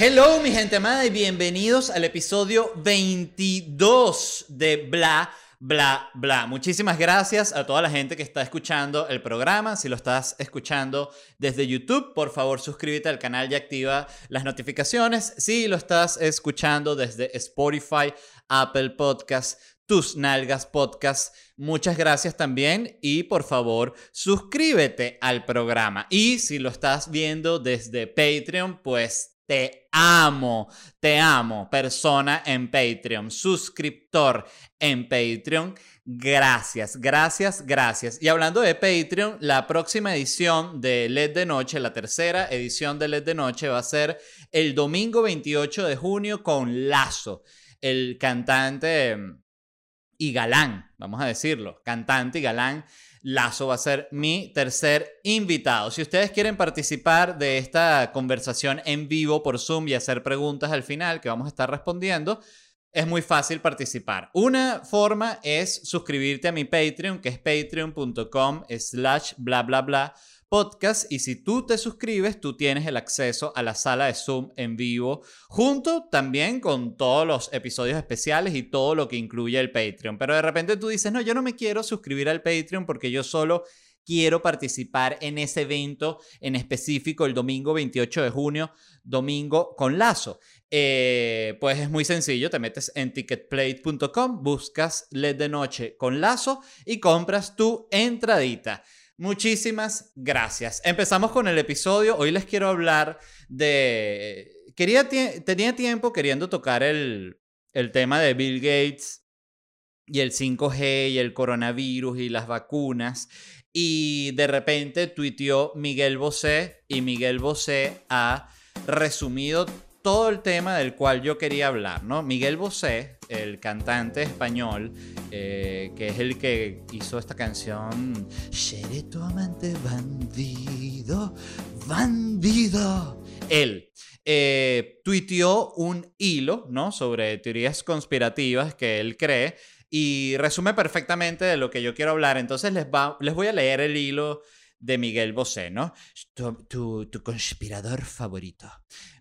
Hello, mi gente amada, y bienvenidos al episodio 22 de Bla, Bla, Bla. Muchísimas gracias a toda la gente que está escuchando el programa. Si lo estás escuchando desde YouTube, por favor suscríbete al canal y activa las notificaciones. Si lo estás escuchando desde Spotify, Apple Podcasts, tus Nalgas Podcast. Muchas gracias también y por favor suscríbete al programa. Y si lo estás viendo desde Patreon, pues te amo, te amo, persona en Patreon, suscriptor en Patreon. Gracias, gracias, gracias. Y hablando de Patreon, la próxima edición de LED de Noche, la tercera edición de LED de Noche, va a ser el domingo 28 de junio con Lazo, el cantante y galán, vamos a decirlo, cantante y galán. Lazo va a ser mi tercer invitado. Si ustedes quieren participar de esta conversación en vivo por Zoom y hacer preguntas al final que vamos a estar respondiendo, es muy fácil participar. Una forma es suscribirte a mi Patreon, que es patreon.com slash bla bla bla podcast y si tú te suscribes, tú tienes el acceso a la sala de Zoom en vivo, junto también con todos los episodios especiales y todo lo que incluye el Patreon. Pero de repente tú dices, no, yo no me quiero suscribir al Patreon porque yo solo quiero participar en ese evento en específico el domingo 28 de junio, domingo con Lazo. Eh, pues es muy sencillo, te metes en ticketplate.com, buscas LED de noche con Lazo y compras tu entradita. Muchísimas gracias. Empezamos con el episodio. Hoy les quiero hablar de... Quería tenía tiempo queriendo tocar el, el tema de Bill Gates y el 5G y el coronavirus y las vacunas. Y de repente tuiteó Miguel Bosé y Miguel Bosé ha resumido todo el tema del cual yo quería hablar, ¿no? Miguel Bosé, el cantante español, eh, que es el que hizo esta canción, Seré tu amante bandido, bandido. Él eh, un hilo, ¿no? Sobre teorías conspirativas que él cree y resume perfectamente de lo que yo quiero hablar. Entonces les, va, les voy a leer el hilo de Miguel Bosé, ¿no? Tu, tu, conspirador favorito.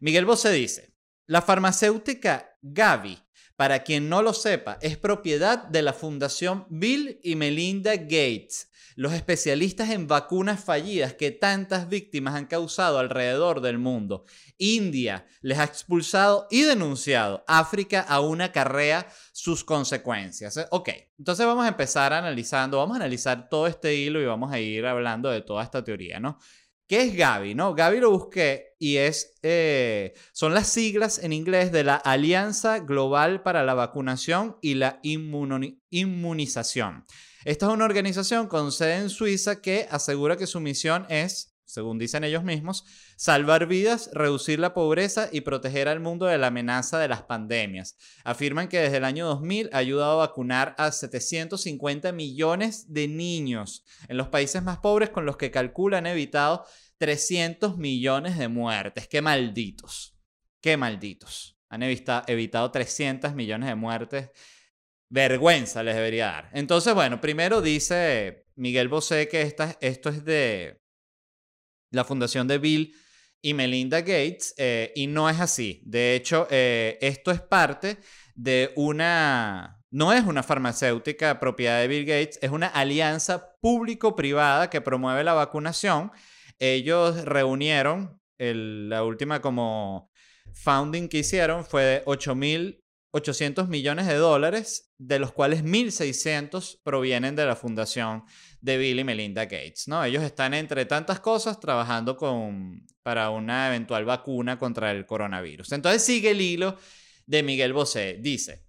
Miguel Bosé dice, la farmacéutica Gavi, para quien no lo sepa, es propiedad de la Fundación Bill y Melinda Gates, los especialistas en vacunas fallidas que tantas víctimas han causado alrededor del mundo. India les ha expulsado y denunciado. África aún acarrea sus consecuencias. Ok, entonces vamos a empezar analizando, vamos a analizar todo este hilo y vamos a ir hablando de toda esta teoría, ¿no? ¿Qué es Gavi? No? Gavi lo busqué y es, eh, son las siglas en inglés de la Alianza Global para la Vacunación y la Inmunización. Esta es una organización con sede en Suiza que asegura que su misión es, según dicen ellos mismos, salvar vidas, reducir la pobreza y proteger al mundo de la amenaza de las pandemias. Afirman que desde el año 2000 ha ayudado a vacunar a 750 millones de niños en los países más pobres con los que calculan evitado 300 millones de muertes. ¡Qué malditos! ¡Qué malditos! Han evitado 300 millones de muertes Vergüenza les debería dar. Entonces, bueno, primero dice Miguel Bosé que esta, esto es de la fundación de Bill y Melinda Gates eh, y no es así. De hecho, eh, esto es parte de una, no es una farmacéutica propiedad de Bill Gates, es una alianza público-privada que promueve la vacunación. Ellos reunieron, la última como founding que hicieron fue de 8 mil 800 millones de dólares, de los cuales 1.600 provienen de la fundación de Bill y Melinda Gates. ¿no? Ellos están, entre tantas cosas, trabajando con, para una eventual vacuna contra el coronavirus. Entonces sigue el hilo de Miguel Bosé. Dice,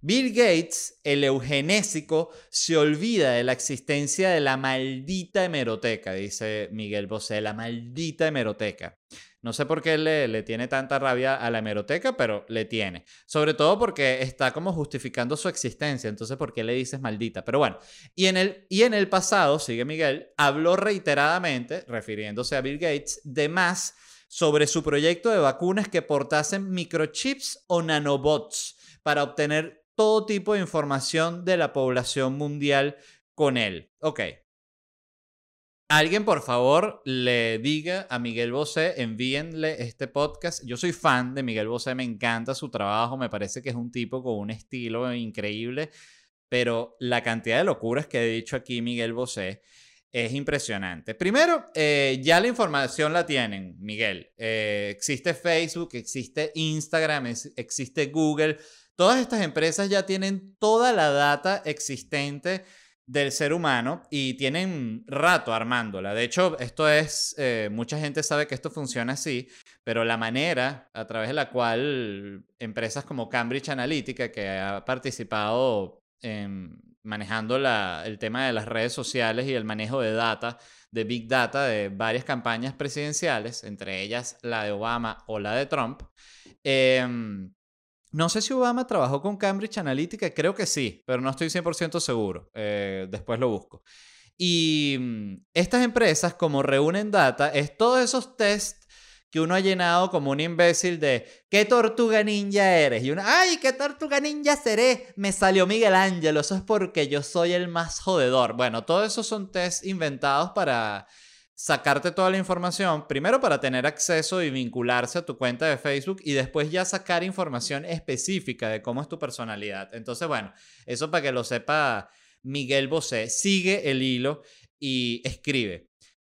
Bill Gates, el eugenésico, se olvida de la existencia de la maldita hemeroteca, dice Miguel Bosé, la maldita hemeroteca. No sé por qué le, tiene tanta rabia a la hemeroteca, pero le tiene. Sobre todo porque está como justificando su existencia. Entonces, ¿por qué le dices maldita? Pero bueno, y en el, y en el pasado, sigue Miguel, habló reiteradamente, refiriéndose a Bill Gates, de más sobre su proyecto de vacunas que portasen microchips o nanobots para obtener todo tipo de información de la población mundial con él. Ok, alguien, por favor, le diga a Miguel Bosé, envíenle este podcast. Yo soy fan de Miguel Bosé, me encanta su trabajo, me parece que es un tipo con un estilo increíble, pero la cantidad de locuras que ha dicho aquí Miguel Bosé es impresionante. Primero, eh, ya la información la tienen, Miguel. Eh, existe Facebook, existe Instagram, existe Google. Todas estas empresas ya tienen toda la data existente del ser humano y tienen rato armándola. De hecho, esto es, eh, mucha gente sabe que esto funciona así, pero la manera a través de la cual empresas como Cambridge Analytica, que ha participado en manejando la, el tema de las redes sociales y el manejo de data, de Big Data de varias campañas presidenciales, entre ellas la de Obama o la de Trump. Em, no sé si Obama trabajó con Cambridge Analytica, creo que sí, pero no estoy 100% seguro. Eh, después lo busco. Y mm, estas empresas, como reúnen data, es todos esos tests que uno ha llenado como un imbécil de ¿qué tortuga ninja eres? Y uno, ¡ay, qué tortuga ninja seré! Me salió Miguel Ángel, eso es porque yo soy el más jodedor. Bueno, todo eso son tests inventados para sacarte toda la información, primero para tener acceso y vincularse a tu cuenta de Facebook y después ya sacar información específica de cómo es tu personalidad. Entonces, bueno, eso para que lo sepa Miguel Bosé, sigue el hilo y escribe.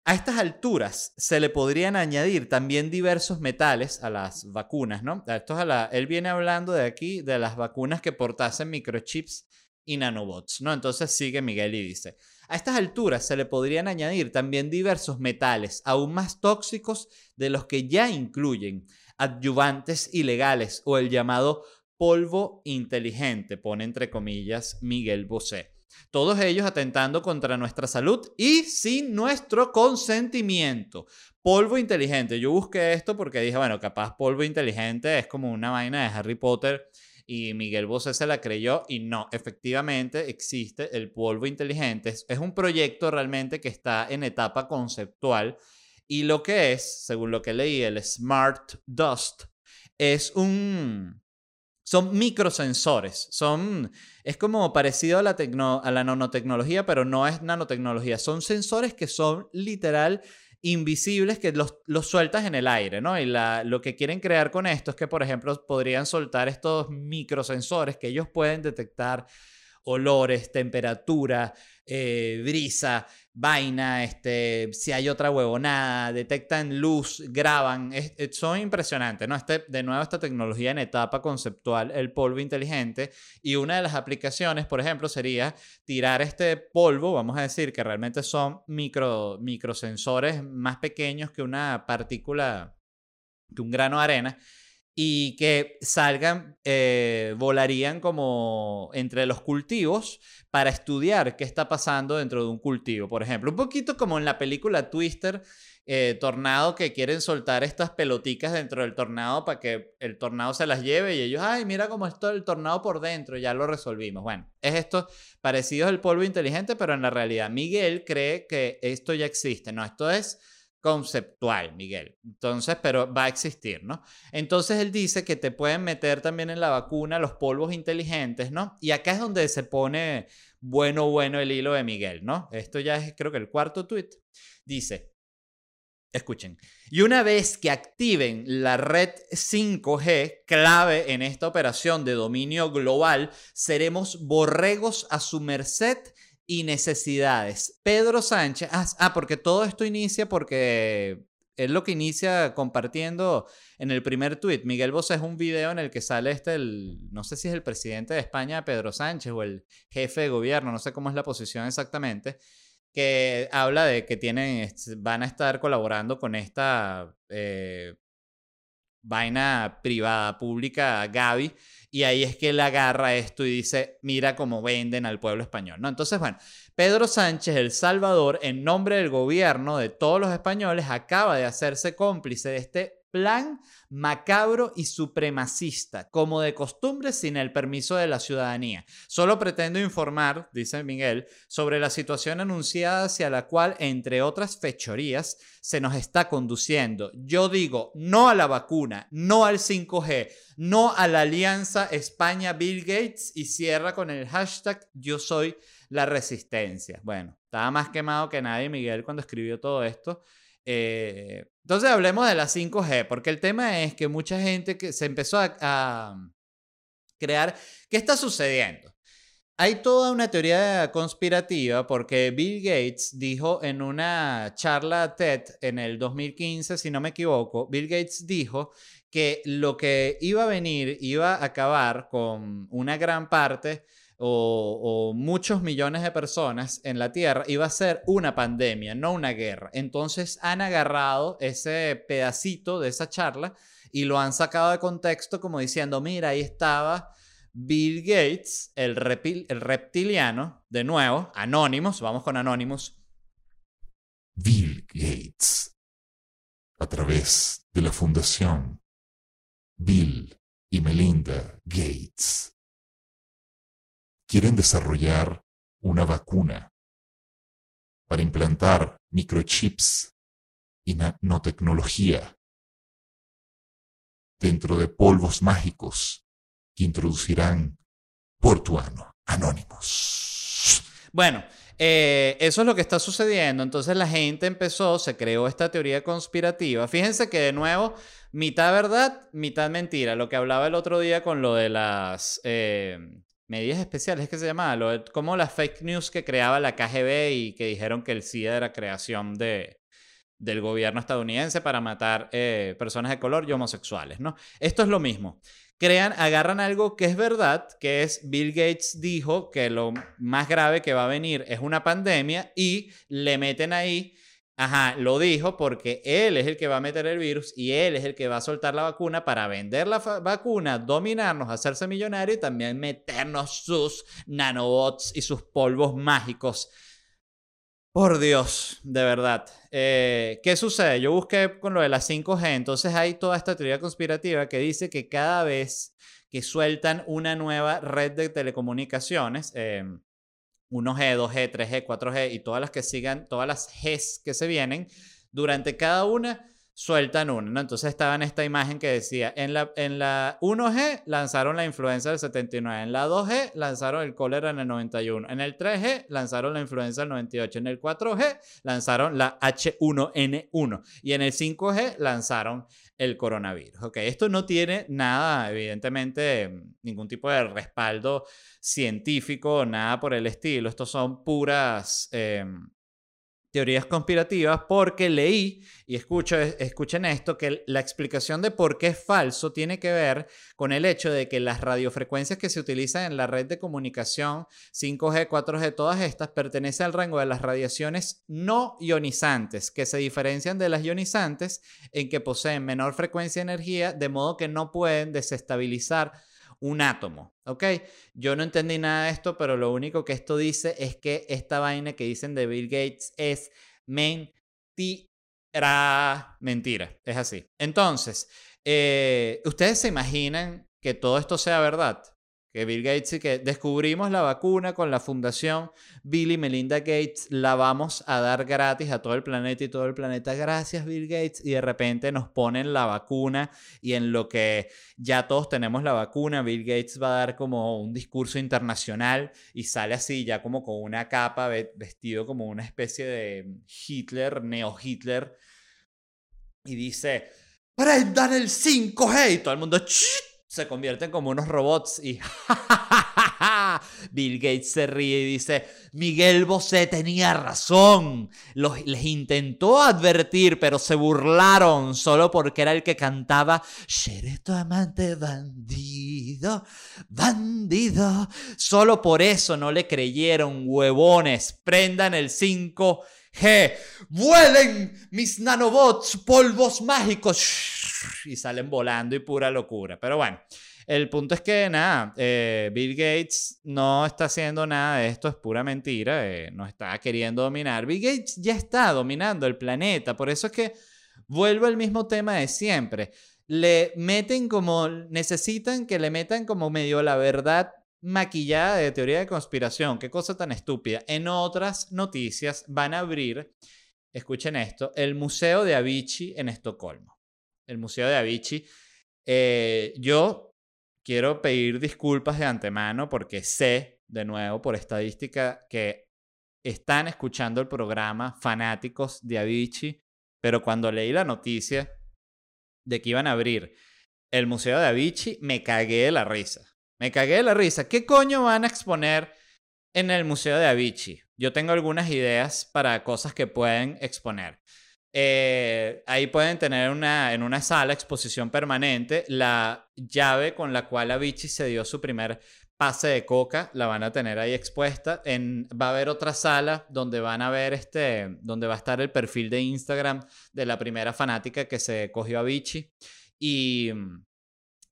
A estas alturas se le podrían añadir también diversos metales a las vacunas, ¿no? Esto a la, él viene hablando de aquí de las vacunas que portasen microchips y nanobots, ¿no? Entonces sigue Miguel y dice, a estas alturas se le podrían añadir también diversos metales aún más tóxicos de los que ya incluyen adyuvantes ilegales o el llamado polvo inteligente, pone entre comillas Miguel Bosé. Todos ellos atentando contra nuestra salud y sin nuestro consentimiento. Polvo inteligente. Yo busqué esto porque dije, bueno, capaz polvo inteligente es como una vaina de Harry Potter y Miguel Bosé se la creyó y no, efectivamente existe el polvo inteligente. Es un proyecto realmente que está en etapa conceptual y lo que es, según lo que leí, el Smart Dust, es un son microsensores, son, es como parecido a la, a la nanotecnología, pero no es nanotecnología, son sensores que son literal invisibles que los, los sueltas en el aire, ¿no? Y la, lo que quieren crear con esto es que, por ejemplo, podrían soltar estos microsensores que ellos pueden detectar olores, temperatura, eh, brisa, vaina, este, si hay otra huevonada, detectan luz, graban, son impresionantes, ¿no? Este, de nuevo, esta tecnología en etapa conceptual, el polvo inteligente, y una de las aplicaciones, por ejemplo, sería tirar este polvo, vamos a decir que realmente son micro, microsensores más pequeños que una partícula, que un grano de arena, y que salgan, eh, volarían como entre los cultivos para estudiar qué está pasando dentro de un cultivo, por ejemplo. Un poquito como en la película Twister, eh, Tornado, que quieren soltar estas peloticas dentro del tornado para que el tornado se las lleve y ellos, ay, mira cómo está el tornado por dentro, ya lo resolvimos. Bueno, es esto parecido al polvo inteligente, pero en la realidad Miguel cree que esto ya existe, ¿no? Esto es conceptual, Miguel. Entonces, pero va a existir, ¿no? Entonces él dice que te pueden meter también en la vacuna los polvos inteligentes, ¿no? Y acá es donde se pone bueno, bueno el hilo de Miguel, ¿no? Esto ya es creo que el cuarto tweet. Dice, escuchen, y una vez que activen la red 5G, clave en esta operación de dominio global, seremos borregos a su merced y necesidades. Pedro Sánchez, ah, ah, porque todo esto inicia porque es lo que inicia compartiendo en el primer tweet. Miguel Bosé es un video en el que sale este, el, no sé si es el presidente de España, Pedro Sánchez, o el jefe de gobierno, no sé cómo es la posición exactamente, que habla de que tienen, van a estar colaborando con esta eh, vaina privada, pública, Gaby, y ahí es que él agarra esto y dice, mira cómo venden al pueblo español, ¿no? Entonces, bueno, Pedro Sánchez, El Salvador, en nombre del gobierno de todos los españoles, acaba de hacerse cómplice de este plan macabro y supremacista, como de costumbre sin el permiso de la ciudadanía. Solo pretendo informar, dice Miguel, sobre la situación anunciada hacia la cual, entre otras fechorías, se nos está conduciendo. Yo digo no a la vacuna, no al 5G, no a la alianza España-Bill Gates y cierra con el hashtag yo soy la resistencia. Bueno, Estaba más quemado que nadie Miguel cuando escribió todo esto. Eh, entonces hablemos de la 5G, porque el tema es que mucha gente que se empezó a crear, ¿qué está sucediendo? Hay toda una teoría conspirativa porque Bill Gates dijo en una charla TED en el 2015, si no me equivoco, Bill Gates dijo que lo que iba a venir iba a acabar con una gran parte o, muchos millones de personas en la Tierra, iba a ser una pandemia, no una guerra. Entonces han agarrado ese pedacito de esa charla y lo han sacado de contexto como diciendo, mira, ahí estaba Bill Gates, el, el reptiliano, de nuevo, Anonymous, vamos con Anonymous. Bill Gates, a través de la fundación Bill y Melinda Gates, quieren desarrollar una vacuna para implantar microchips y nanotecnología dentro de polvos mágicos que introducirán Portuano Anónimos. Bueno, eh, eso es lo que está sucediendo. Entonces la gente empezó, se creó esta teoría conspirativa. Fíjense que de nuevo, mitad verdad, mitad mentira. Lo que hablaba el otro día con lo de las eh, medidas especiales, que se llamaba, como las fake news que creaba la KGB y que dijeron que el SIDA era creación de, del gobierno estadounidense para matar eh, personas de color y homosexuales, ¿no? Esto es lo mismo crean, agarran algo que es verdad, que es Bill Gates dijo que lo más grave que va a venir es una pandemia y le meten ahí, ajá, lo dijo porque él es el que va a meter el virus y él es el que va a soltar la vacuna para vender la vacuna, dominarnos, hacerse millonario y también meternos sus nanobots y sus polvos mágicos por Dios, de verdad. Eh, ¿Qué sucede? Yo busqué con lo de las 5G, entonces hay toda esta teoría conspirativa que dice que cada vez que sueltan una nueva red de telecomunicaciones, 1G, 2G, 3G, 4G y todas las que sigan, todas las Gs que se vienen, durante cada una sueltan uno, ¿no? Entonces estaba en esta imagen que decía, en la, en la 1G lanzaron la influenza del 79, en la 2G lanzaron el cólera en el 91, en el 3G lanzaron la influenza del 98, en el 4G lanzaron la H1N1 y en el 5G lanzaron el coronavirus. Ok, esto no tiene nada, evidentemente, ningún tipo de respaldo científico, nada por el estilo. Estos son puras... Em, teorías conspirativas porque leí, y escucho, escuchen esto, que la explicación de por qué es falso tiene que ver con el hecho de que las radiofrecuencias que se utilizan en la red de comunicación 5G, 4G, todas estas pertenecen al rango de las radiaciones no ionizantes, que se diferencian de las ionizantes en que poseen menor frecuencia de energía, de modo que no pueden desestabilizar un átomo, ¿ok? Yo no entendí nada de esto, pero lo único que esto dice es que esta vaina que dicen de Bill Gates es mentira. Mentira, es así. Entonces, eh, ¿ustedes se imaginan que todo esto sea verdad? Que Bill Gates y que descubrimos la vacuna con la fundación Bill y Melinda Gates, la vamos a dar gratis a todo el planeta y todo el planeta, gracias Bill Gates, y de repente nos ponen la vacuna y en lo que ya todos tenemos la vacuna, Bill Gates va a dar como un discurso internacional y sale así ya como con una capa vestido como una especie de Hitler, neo-Hitler, y dice, prendan el 5G y todo el mundo se convierten como unos robots y Bill Gates se ríe y dice, Miguel Bosé tenía razón, Los, les intentó advertir, pero se burlaron solo porque era el que cantaba, seré tu amante bandido, bandido. Solo por eso no le creyeron, huevones, prendan el 5 G. Vuelen mis nanobots, polvos mágicos. Y salen volando y pura locura. Pero bueno, el punto es que nada, eh, Bill Gates no está haciendo nada de esto, es pura mentira, eh, no está queriendo dominar. Bill Gates ya está dominando el planeta, por eso es que vuelvo al mismo tema de siempre. Le meten como, necesitan que le metan como medio la verdad maquillada de teoría de conspiración. Qué cosa tan estúpida. En otras noticias van a abrir, escuchen esto, el Museo de Avicii en Estocolmo. El Museo de Avicii. Eh, yo quiero pedir disculpas de antemano porque sé, de nuevo, por estadística, que están escuchando el programa fanáticos de Avicii, pero cuando leí la noticia de que iban a abrir el Museo de Avicii, me cagué de la risa. Me cagué de la risa. ¿Qué coño van a exponer en el Museo de Avicii? Yo tengo algunas ideas para cosas que pueden exponer. Eh, ahí pueden tener una, en una sala exposición permanente la llave con la cual Avicii se dio su primer pase de coca, la van a tener ahí expuesta. En, va a haber otra sala donde van a ver este, donde va a estar el perfil de Instagram de la primera fanática que se cogió a Avicii. Y,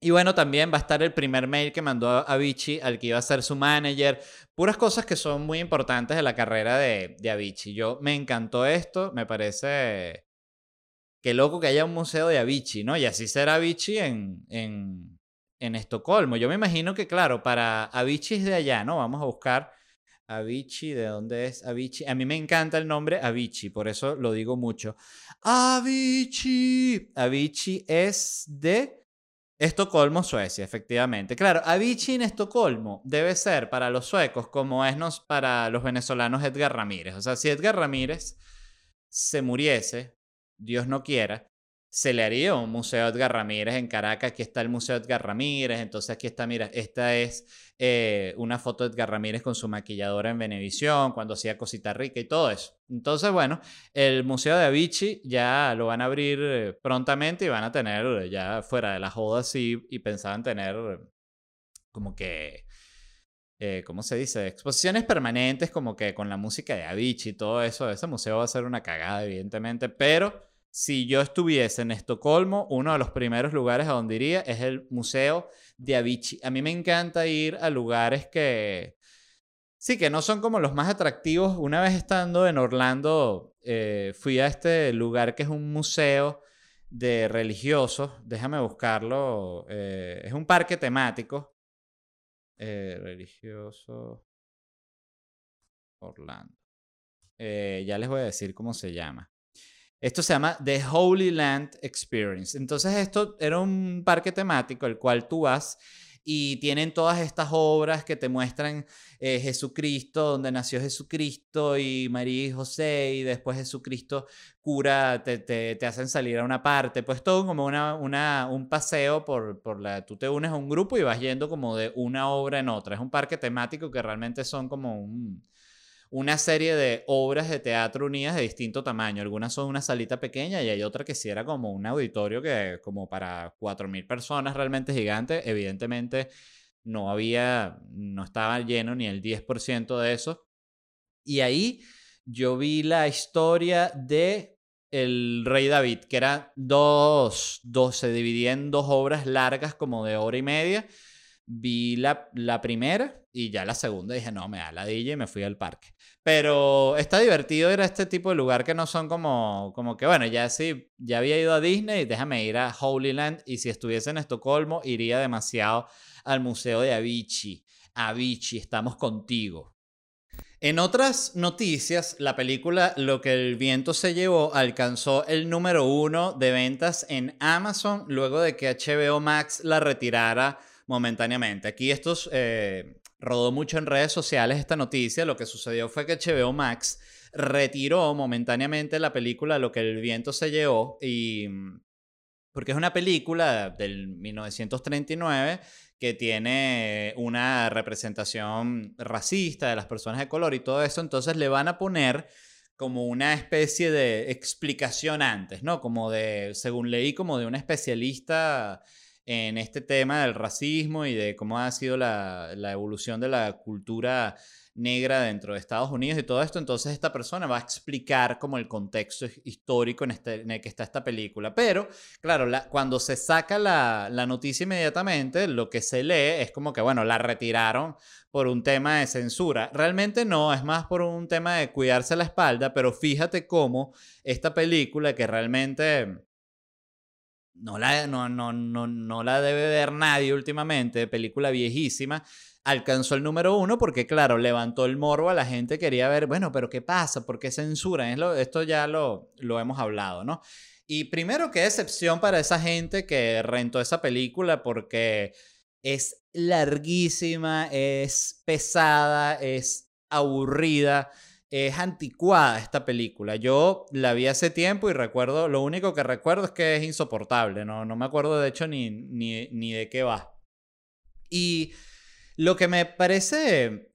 y bueno, también va a estar el primer mail que mandó Avicii al que iba a ser su manager. Puras cosas que son muy importantes de la carrera de, de Avicii. Yo me encantó esto, me parece... Qué loco que haya un museo de Avicii, ¿no? Y así será Avicii en, en, en Estocolmo. Yo me imagino que, claro, para Avicii es de allá, ¿no? Vamos a buscar Avicii, ¿de dónde es Avicii? A mí me encanta el nombre Avicii, por eso lo digo mucho. Avicii. Avicii es de Estocolmo, Suecia, efectivamente. Claro, Avicii en Estocolmo debe ser para los suecos como es para los venezolanos Edgar Ramírez. O sea, si Edgar Ramírez se muriese, Dios no quiera, se le haría un museo Edgar Ramírez en Caracas. Aquí está el Museo Edgar Ramírez. Entonces aquí está, mira, esta es eh, una foto de Edgar Ramírez con su maquilladora en Venevisión, cuando hacía Cosita Rica y todo eso. Entonces, bueno, el Museo de Avicii ya lo van a abrir eh, prontamente y van a tener eh, ya fuera de la joda así y pensaban tener como que... ¿cómo se dice? Exposiciones permanentes como que con la música de Avicii y todo eso. Ese museo va a ser una cagada, evidentemente, pero si yo estuviese en Estocolmo, uno de los primeros lugares a donde iría es el Museo de Avicii. A mí me encanta ir a lugares que, sí, que no son como los más atractivos. Una vez estando en Orlando, eh, fui a este lugar que es un museo de religiosos. Déjame buscarlo. Eh, es un parque temático. Eh, religioso. Orlando. ya les voy a decir cómo se llama. Esto se llama The Holy Land Experience. Entonces esto era un parque temático el cual tú vas y tienen todas estas obras que te muestran eh, Jesucristo, donde nació Jesucristo y María y José y después Jesucristo cura, te, te, hacen salir a una parte, pues todo como una, una, un paseo por, por la... Tú te unes a un grupo y vas yendo como de una obra en otra. Es un parque temático que realmente son como un una serie de obras de teatro unidas de distinto tamaño. Algunas son una salita pequeña y hay otra que sí era como un auditorio que como para 4.000 personas realmente gigante. Evidentemente no había, no estaba lleno ni el 10% de eso. Y ahí yo vi la historia de el rey David, que era dos, dos, se dividía en dos obras largas como de hora y media. Vi la, la primera y ya la segunda dije, no, me da la DJ y me fui al parque. Pero está divertido ir a este tipo de lugar que no son como, como que, bueno, ya sí, ya había ido a Disney, déjame ir a Holy Land y si estuviese en Estocolmo iría demasiado al Museo de Avicii. Avicii, estamos contigo. En otras noticias, la película Lo que el viento se llevó alcanzó el número uno de ventas en Amazon luego de que HBO Max la retirara momentáneamente. Aquí estos eh, rodó mucho en redes sociales esta noticia. Lo que sucedió fue que HBO Max retiró momentáneamente la película Lo que el viento se llevó y porque es una película del 1939 que tiene una representación racista de las personas de color y todo eso, entonces le van a poner como una especie de explicación antes, ¿no? Como de, según leí, como de un especialista en este tema del racismo y de cómo ha sido la, evolución de la cultura negra dentro de Estados Unidos y todo esto, entonces esta persona va a explicar como el contexto histórico en, este, el que está esta película. Pero, claro, cuando se saca la, la, noticia inmediatamente, lo que se lee es como que, bueno, la retiraron por un tema de censura. Realmente no, es más por un tema de cuidarse la espalda, pero fíjate cómo esta película que realmente no la, no, no, no, no la debe ver nadie últimamente, película viejísima, alcanzó el número uno porque, claro, levantó el morbo a la gente, quería ver, bueno, pero ¿qué pasa? ¿Por qué censuran? Es lo, esto ya lo, lo hemos hablado, ¿no? Y primero, qué decepción para esa gente que rentó esa película porque es larguísima, es pesada, es aburrida es anticuada esta película. Yo la vi hace tiempo y recuerdo, lo único que recuerdo es que es insoportable, no, no me acuerdo de hecho ni, ni, ni de qué va. Y lo que me parece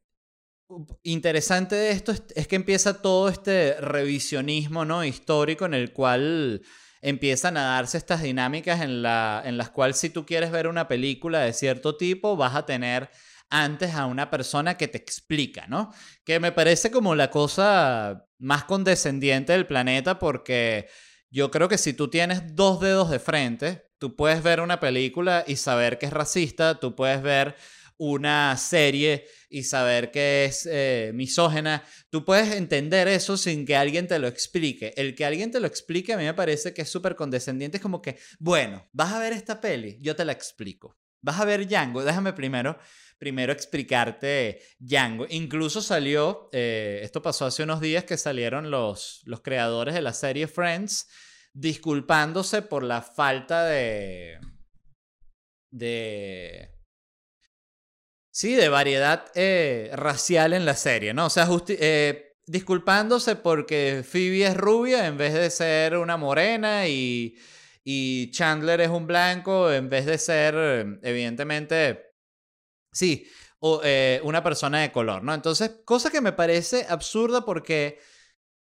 interesante de esto es, que empieza todo este revisionismo ¿no? histórico en el cual empiezan a darse estas dinámicas en, la, en las cuales si tú quieres ver una película de cierto tipo vas a tener antes a una persona que te explica, ¿no? Que me parece como la cosa más condescendiente del planeta porque yo creo que si tú tienes dos dedos de frente, tú puedes ver una película y saber que es racista, tú puedes ver una serie y saber que es eh, misógena, tú puedes entender eso sin que alguien te lo explique. El que alguien te lo explique a mí me parece que es súper condescendiente, es como que, bueno, vas a ver esta peli, yo te la explico. Vas a ver Django, déjame primero, primero explicarte Django. Incluso salió, eh, esto pasó hace unos días que salieron los, los creadores de la serie Friends disculpándose por la falta de... de Sí, de variedad eh, racial en la serie, ¿no? O sea, eh, disculpándose porque Phoebe es rubia en vez de ser una morena y, y Chandler es un blanco en vez de ser, evidentemente, sí, o, eh, una persona de color, ¿no? Entonces, cosa que me parece absurda porque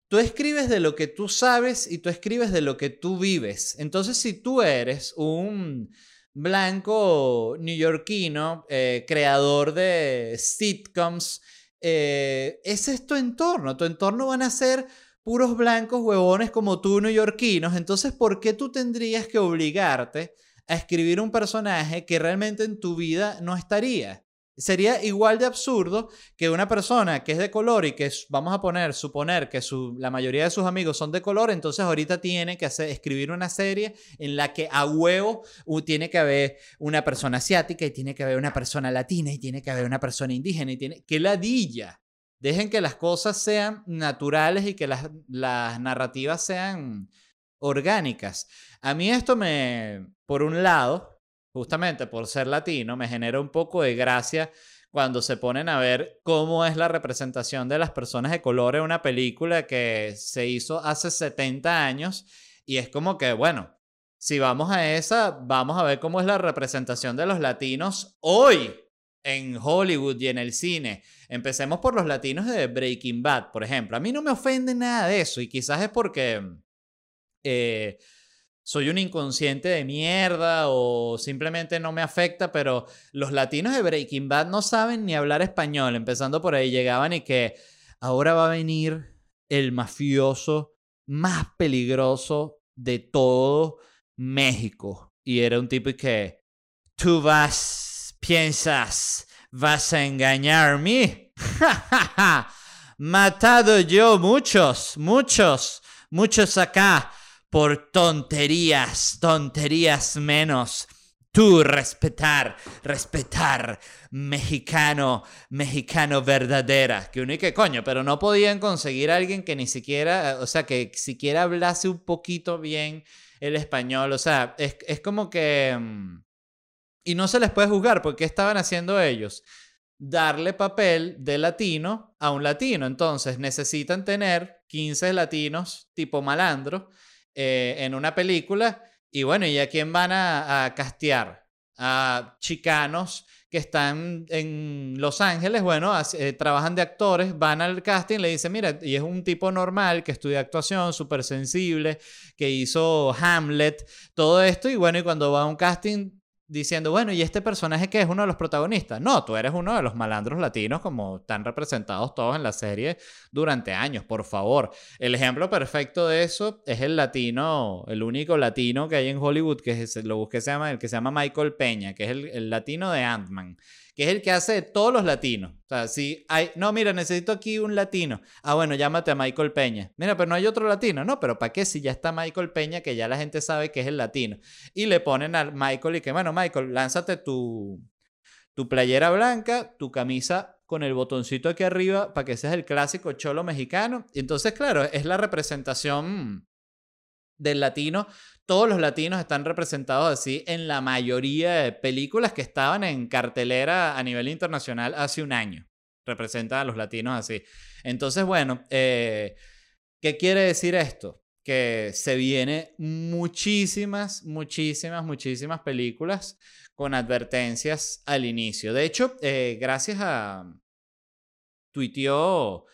tú escribes de lo que tú sabes y tú escribes de lo que tú vives. Entonces, si tú eres un blanco neoyorquino, eh, creador de sitcoms, eh, ese es tu entorno. Tu entorno van a ser puros blancos huevones como tú, neoyorquinos. Entonces, ¿por qué tú tendrías que obligarte a escribir un personaje que realmente en tu vida no estaría? Sería igual de absurdo que una persona que es de color y que vamos a poner, suponer que la mayoría de sus amigos son de color, entonces ahorita tiene que hacer, escribir una serie en la que a huevo tiene que haber una persona asiática y tiene que haber una persona latina y tiene que haber una persona indígena y tiene que ladilla. Dejen que las cosas sean naturales y que las narrativas sean orgánicas. A mí esto me, por un lado, justamente por ser latino, me genera un poco de gracia cuando se ponen a ver cómo es la representación de las personas de color en una película que se hizo hace 70 años y es como que, bueno, si vamos a esa, vamos a ver cómo es la representación de los latinos hoy en Hollywood y en el cine. Empecemos por los latinos de Breaking Bad, por ejemplo. A mí no me ofende nada de eso y quizás es porque... Eh, soy un inconsciente de mierda o simplemente no me afecta, pero los latinos de Breaking Bad no saben ni hablar español, empezando por ahí llegaban y que ahora va a venir el mafioso más peligroso de todo México. Y era un tipo que tú vas, piensas, vas a engañarme. Matado yo muchos, muchos, muchos acá por tonterías, tonterías menos. Tú respetar, respetar, mexicano, mexicano verdadera. Que uno y que coño, pero no podían conseguir a alguien que ni siquiera, o sea, que siquiera hablase un poquito bien el español. O sea, es, es como que... Mm, y no se les puede juzgar porque estaban haciendo ellos? Darle papel de latino a un latino. Entonces necesitan tener 15 latinos tipo malandro eh, en una película. Y bueno, ¿y a quién van a, castear? A chicanos que están en Los Ángeles, bueno, eh, trabajan de actores, van al casting, le dicen, mira, y es un tipo normal que estudia actuación, súper sensible, que hizo Hamlet, todo esto, y bueno, y cuando va a un casting diciendo, bueno, ¿y este personaje que es uno de los protagonistas? No, tú eres uno de los malandros latinos como están representados todos en la serie durante años, por favor. El ejemplo perfecto de eso es el latino, el único latino que hay en Hollywood, que es, lo busqué, se llama, el que se llama Michael Peña, que es el, el latino de Ant-Man que es el que hace todos los latinos. O sea, si hay, no, mira, necesito aquí un latino. Ah, bueno, llámate a Michael Peña. Mira, pero no hay otro latino. No, pero ¿para qué si ya está Michael Peña, que ya la gente sabe que es el latino? Y le ponen a Michael y que, bueno, Michael, lánzate tu, tu playera blanca, tu camisa con el botoncito aquí arriba para que seas el clásico cholo mexicano. Y entonces, claro, es la representación del latino todos los latinos están representados así en la mayoría de películas que estaban en cartelera a nivel internacional hace un año. representan a los latinos así. Entonces, bueno, eh, ¿qué quiere decir esto? Que se viene muchísimas, muchísimas, muchísimas películas con advertencias al inicio. De hecho, eh, gracias a... Tuiteó,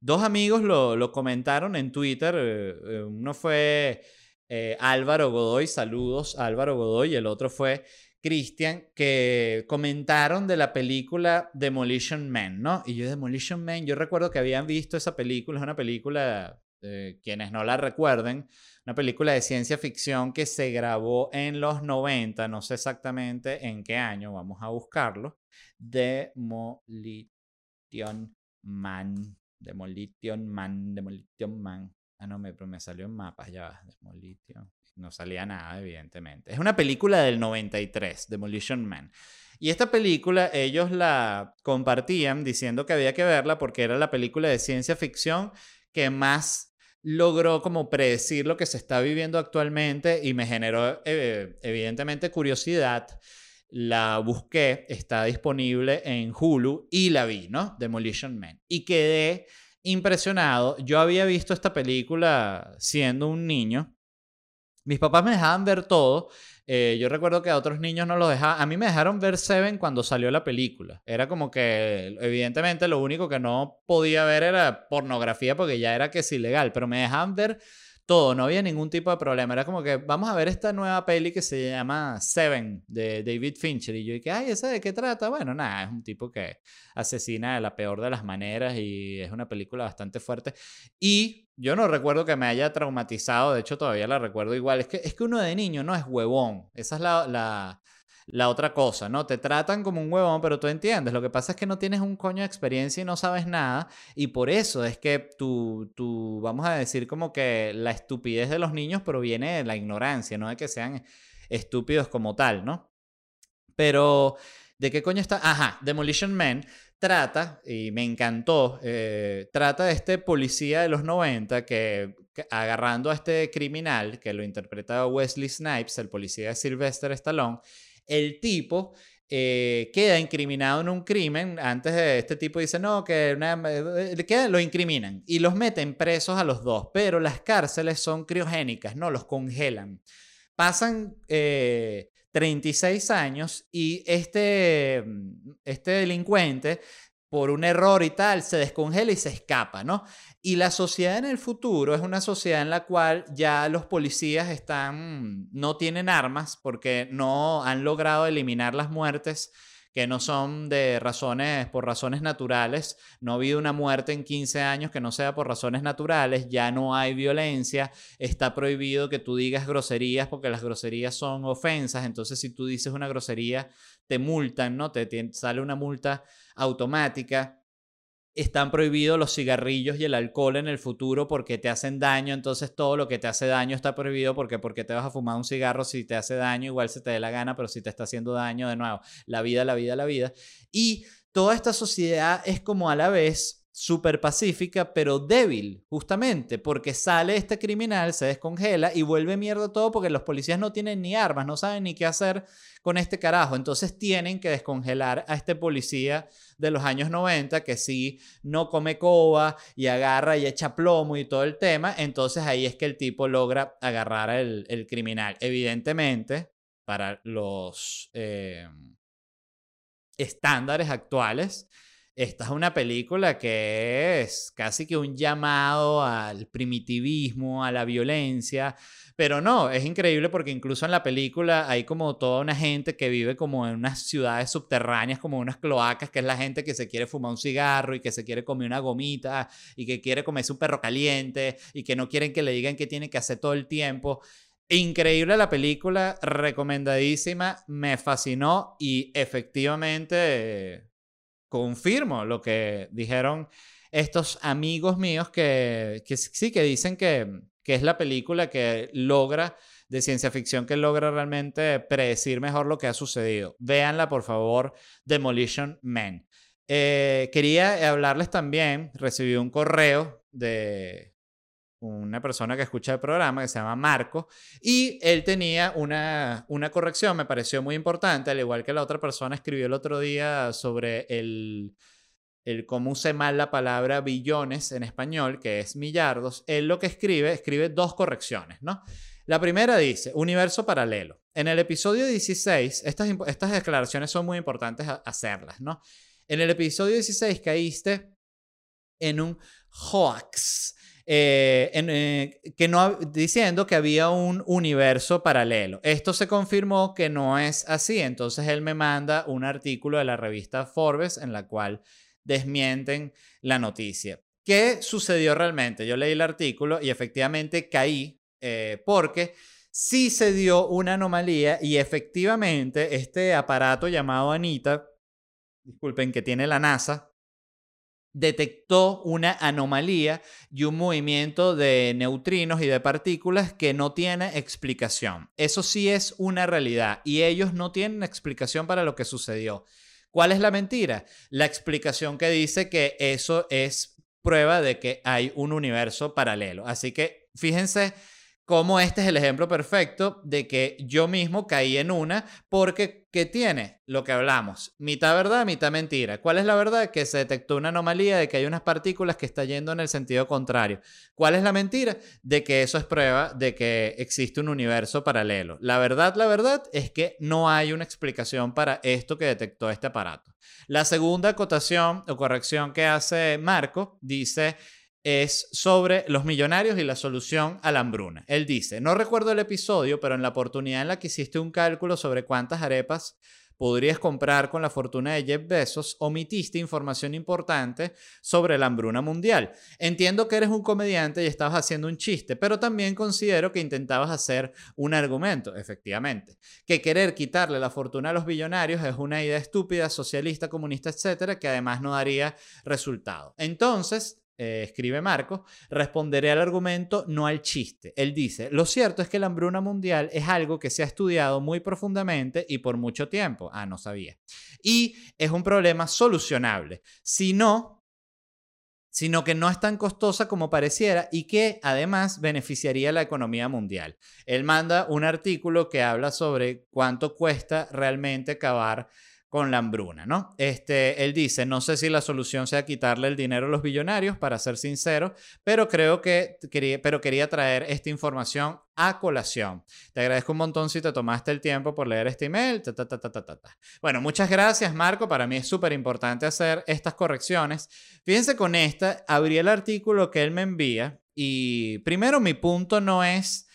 dos amigos lo, comentaron en Twitter. eh, uno fue eh, Álvaro Godoy, saludos Álvaro Godoy, y el otro fue Cristian, que comentaron de la película Demolition Man, ¿no? Y yo, Demolition Man, yo recuerdo que habían visto esa película, es una película, eh, quienes no la recuerden, una película de ciencia ficción que se grabó en los 90, no sé exactamente en qué año, vamos a buscarlo. Demolition Man, Demolition Man, Demolition Man. Ah, no, me, me salió en mapas, ya va, Demolition. No salía nada, evidentemente. Es una película del 93, Demolition Man. Y esta película ellos la compartían diciendo que había que verla porque era la película de ciencia ficción que más logró como predecir lo que se está viviendo actualmente y me generó eh, evidentemente curiosidad. La busqué, está disponible en Hulu y la vi, ¿no? Demolition Man. Y quedé impresionado. Yo había visto esta película siendo un niño. Mis papás me dejaban ver todo. Eh, yo recuerdo que a otros niños no los dejaban. A mí me dejaron ver Seven cuando salió la película. Era como que, evidentemente, lo único que no podía ver era pornografía porque ya era que es ilegal. Pero me dejaban ver todo, no había ningún tipo de problema. Era como que vamos a ver esta nueva peli que se llama Seven de David Fincher. Y yo dije, ay, ¿esa de qué trata? Bueno, nada, es un tipo que asesina de la peor de las maneras y es una película bastante fuerte. Y yo no recuerdo que me haya traumatizado, de hecho todavía la recuerdo igual. Es que, es que uno de niño no es huevón. Esa es la, la, la otra cosa, ¿no? Te tratan como un huevón, pero tú entiendes. Lo que pasa es que no tienes un coño de experiencia y no sabes nada. Y por eso es que tú, tú, vamos a decir como que la estupidez de los niños proviene de la ignorancia, no de que sean estúpidos como tal, ¿no? Pero, ¿de qué coño está? Ajá, Demolition Man trata, y me encantó, eh, trata de este policía de los 90 que, que, agarrando a este criminal, que lo interpreta Wesley Snipes, el policía de Sylvester Stallone, el tipo eh, queda incriminado en un crimen. Antes de este tipo dice, no, que eh, lo incriminan y los meten presos a los dos, pero las cárceles son criogénicas, no, los congelan. Pasan eh, 36 años y este, este delincuente, por un error y tal, se descongela y se escapa, ¿no? Y la sociedad en el futuro es una sociedad en la cual ya los policías están, no tienen armas porque no han logrado eliminar las muertes que no son de razones, por razones naturales. No ha habido una muerte en 15 años que no sea por razones naturales, ya no hay violencia, está prohibido que tú digas groserías porque las groserías son ofensas, entonces si tú dices una grosería te multan, ¿no? Te, sale una multa automática están prohibidos los cigarrillos y el alcohol en el futuro porque te hacen daño, entonces todo lo que te hace daño está prohibido porque porque te vas a fumar un cigarro si te hace daño, igual se te dé la gana, pero si te está haciendo daño de nuevo, la vida, la vida, la vida. Y toda esta sociedad es como a la vez súper pacífica, pero débil, justamente, porque sale este criminal, se descongela y vuelve mierda todo porque los policías no tienen ni armas, no saben ni qué hacer con este carajo. Entonces tienen que descongelar a este policía de los años 90 que sí no come coba y agarra y echa plomo y todo el tema. Entonces ahí es que el tipo logra agarrar el, el criminal. Evidentemente, para los eh, estándares actuales, esta es una película que es casi que un llamado al primitivismo, a la violencia, pero no, es increíble porque incluso en la película hay como toda una gente que vive como en unas ciudades subterráneas, como unas cloacas, que es la gente que se quiere fumar un cigarro y que se quiere comer una gomita y que quiere comerse un perro caliente y que no quieren que le digan qué tiene que hacer todo el tiempo. Increíble la película, recomendadísima, me fascinó y efectivamente confirmo lo que dijeron estos amigos míos que, que sí, que dicen que, que, es la película que logra, de ciencia ficción, que logra realmente predecir mejor lo que ha sucedido. Véanla, por favor, Demolition Man. Eh, quería hablarles también, recibí un correo de una persona que escucha el programa que se llama Marco y él tenía una, una corrección, me pareció muy importante, al igual que la otra persona escribió el otro día sobre el, el cómo use mal la palabra billones en español, que es millardos, él lo que escribe, escribe dos correcciones, ¿no? La primera dice, universo paralelo. En el episodio 16, estas, estas declaraciones son muy importantes hacerlas, ¿no? En el episodio 16 caíste en un hoax, eh, eh, que no, diciendo que había un universo paralelo. Esto se confirmó que no es así, entonces él me manda un artículo de la revista Forbes en la cual desmienten la noticia. ¿Qué sucedió realmente? Yo leí el artículo y efectivamente caí eh, porque sí se dio una anomalía y efectivamente este aparato llamado Anita, disculpen, que tiene la NASA, detectó una anomalía y un movimiento de neutrinos y de partículas que no tiene explicación. Eso sí es una realidad y ellos no tienen explicación para lo que sucedió. ¿Cuál es la mentira? La explicación que dice que eso es prueba de que hay un universo paralelo. Así que fíjense como este es el ejemplo perfecto de que yo mismo caí en una, porque ¿qué tiene? Lo que hablamos, mitad verdad, mitad mentira. ¿Cuál es la verdad? Que se detectó una anomalía de que hay unas partículas que están yendo en el sentido contrario. ¿Cuál es la mentira? De que eso es prueba de que existe un universo paralelo. La verdad, la verdad es que no hay una explicación para esto que detectó este aparato. La segunda acotación o corrección que hace Marco dice es sobre los millonarios y la solución a la hambruna. Él dice, no recuerdo el episodio, pero en la oportunidad en la que hiciste un cálculo sobre cuántas arepas podrías comprar con la fortuna de Jeff Bezos, omitiste información importante sobre la hambruna mundial. Entiendo que eres un comediante y estabas haciendo un chiste, pero también considero que intentabas hacer un argumento, efectivamente. Que querer quitarle la fortuna a los billonarios es una idea estúpida, socialista, comunista, etcétera, que además no daría resultado. Entonces, eh, escribe Marco, responderé al argumento, no al chiste. Él dice, lo cierto es que la hambruna mundial es algo que se ha estudiado muy profundamente y por mucho tiempo. Ah, no sabía. Y es un problema solucionable. Si no, sino que no es tan costosa como pareciera y que además beneficiaría a la economía mundial. Él manda un artículo que habla sobre cuánto cuesta realmente acabar con la hambruna, ¿no? Este, él dice, no sé si la solución sea quitarle el dinero a los billonarios, para ser sincero, pero creo que quería, pero quería traer esta información a colación. Te agradezco un montón si te tomaste el tiempo por leer este email. bueno, muchas gracias, Marco. Para mí es súper importante hacer estas correcciones. Fíjense con esta, abrí el artículo que él me envía y primero mi punto no es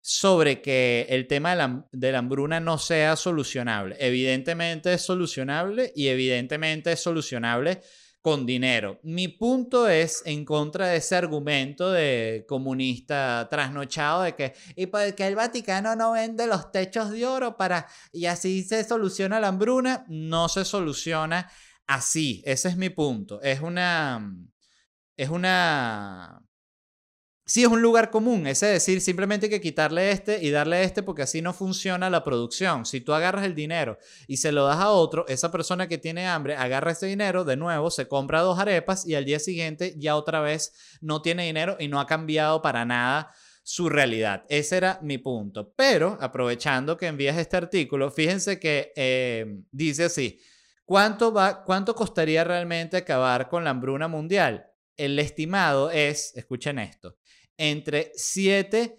sobre que el tema de la, hambruna no sea solucionable. Evidentemente es solucionable y evidentemente es solucionable con dinero. Mi punto es en contra de ese argumento de comunista trasnochado de que y pues que el Vaticano no vende los techos de oro para y así se soluciona la hambruna, no se soluciona así. Ese es mi punto. Es una es una Sí, es un lugar común, es decir, simplemente hay que quitarle este y darle este porque así no funciona la producción. Si tú agarras el dinero y se lo das a otro, esa persona que tiene hambre agarra ese dinero, de nuevo, se compra dos arepas y al día siguiente ya otra vez no tiene dinero y no ha cambiado para nada su realidad. Ese era mi punto. Pero aprovechando que envías este artículo, fíjense que eh, dice así, ¿cuánto, va, ¿cuánto costaría realmente acabar con la hambruna mundial? El estimado es, escuchen esto, entre 7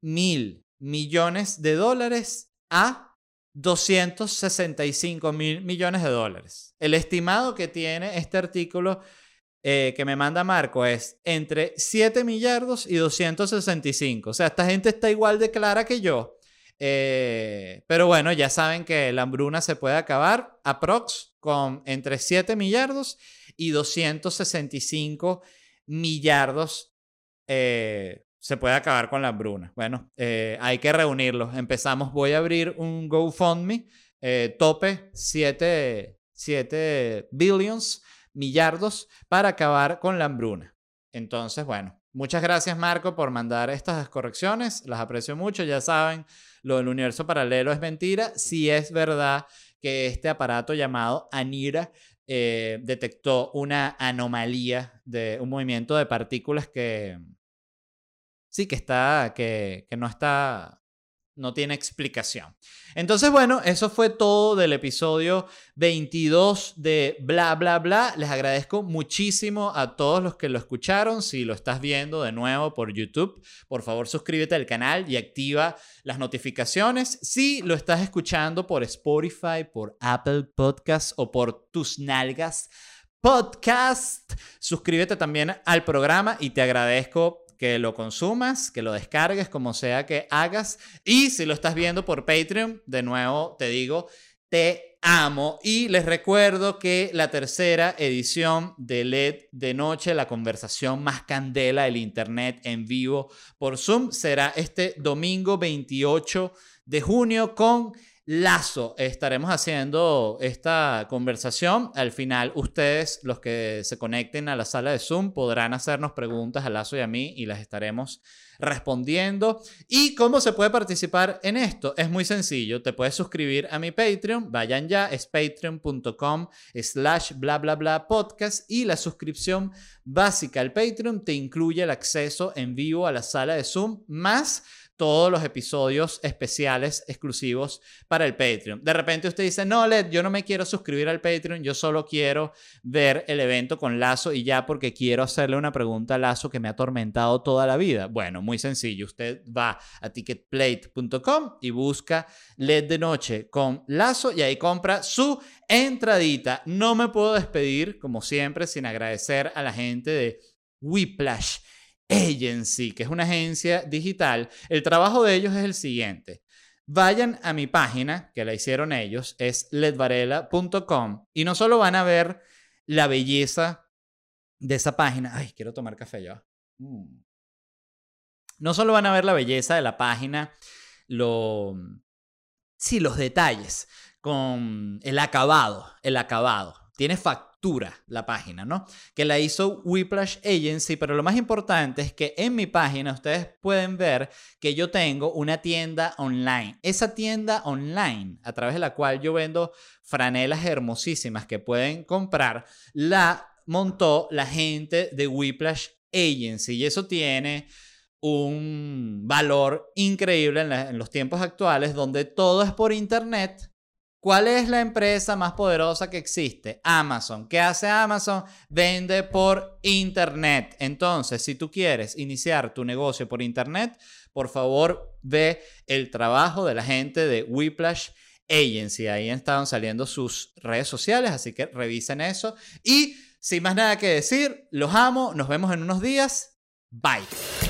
mil millones de dólares a 265 mil millones de dólares. El estimado que tiene este artículo eh, que me manda Marco es entre 7 millardos y 265. O sea, esta gente está igual de clara que yo. Eh, pero bueno, ya saben que la hambruna se puede acabar aprox con entre 7 millardos y 265 millardos eh, se puede acabar con la hambruna. Bueno, eh, hay que reunirlos. Empezamos, voy a abrir un GoFundMe, eh, tope 7, 7 billions, millardos, para acabar con la hambruna. Entonces, bueno, muchas gracias Marco por mandar estas correcciones, las aprecio mucho, ya saben, lo del universo paralelo es mentira, si es verdad que este aparato llamado Anira detectó una anomalía de un movimiento de partículas que, Sí, que está, que, que no está no tiene explicación. Entonces, bueno, eso fue todo del episodio 22 de Bla, bla, bla. Les agradezco muchísimo a todos los que lo escucharon. Si lo estás viendo de nuevo por YouTube, por favor suscríbete al canal y activa las notificaciones. Si lo estás escuchando por Spotify, por Apple Podcasts o por tus nalgas podcast, suscríbete también al programa y te agradezco que lo consumas, que lo descargues, como sea que hagas. Y si lo estás viendo por Patreon, de nuevo te digo, te amo. Y les recuerdo que la tercera edición de LED de Noche, la conversación más candela del Internet en vivo por Zoom, será este domingo 28 de junio con Lazo. Estaremos haciendo esta conversación. Al final, ustedes, los que se conecten a la sala de Zoom, podrán hacernos preguntas a Lazo y a mí y las estaremos respondiendo. ¿Y cómo se puede participar en esto? Es muy sencillo. Te puedes suscribir a mi Patreon. Vayan ya, es patreon.com slash bla bla bla podcast. Y la suscripción básica al Patreon te incluye el acceso en vivo a la sala de Zoom más todos los episodios especiales exclusivos para el Patreon. De repente usted dice, no, Led, yo no me quiero suscribir al Patreon, yo solo quiero ver el evento con Lazo y ya porque quiero hacerle una pregunta a Lazo que me ha atormentado toda la vida. Bueno, muy sencillo, usted va a ticketplate.com y busca LED de noche con Lazo y ahí compra su entradita. No me puedo despedir, como siempre, sin agradecer a la gente de Whiplash Agency, que es una agencia digital, el trabajo de ellos es el siguiente. Vayan a mi página, que la hicieron ellos, es ledvarela.com, y no solo van a ver la belleza de esa página. Ay, quiero tomar café ya. Mm. No solo van a ver la belleza de la página, lo... Sí, los detalles, con el acabado, el acabado. Tiene factura la página, ¿no? Que la hizo Whiplash Agency, pero lo más importante es que en mi página ustedes pueden ver que yo tengo una tienda online. Esa tienda online, a través de la cual yo vendo franelas hermosísimas que pueden comprar, la montó la gente de Whiplash Agency y eso tiene un valor increíble en, en los tiempos actuales donde todo es por internet ¿Cuál es la empresa más poderosa que existe? Amazon. ¿Qué hace Amazon? Vende por Internet. Entonces, si tú quieres iniciar tu negocio por Internet, por favor ve el trabajo de la gente de Whiplash Agency. Ahí están saliendo sus redes sociales, así que revisen eso. Y sin más nada que decir, los amo. Nos vemos en unos días. Bye.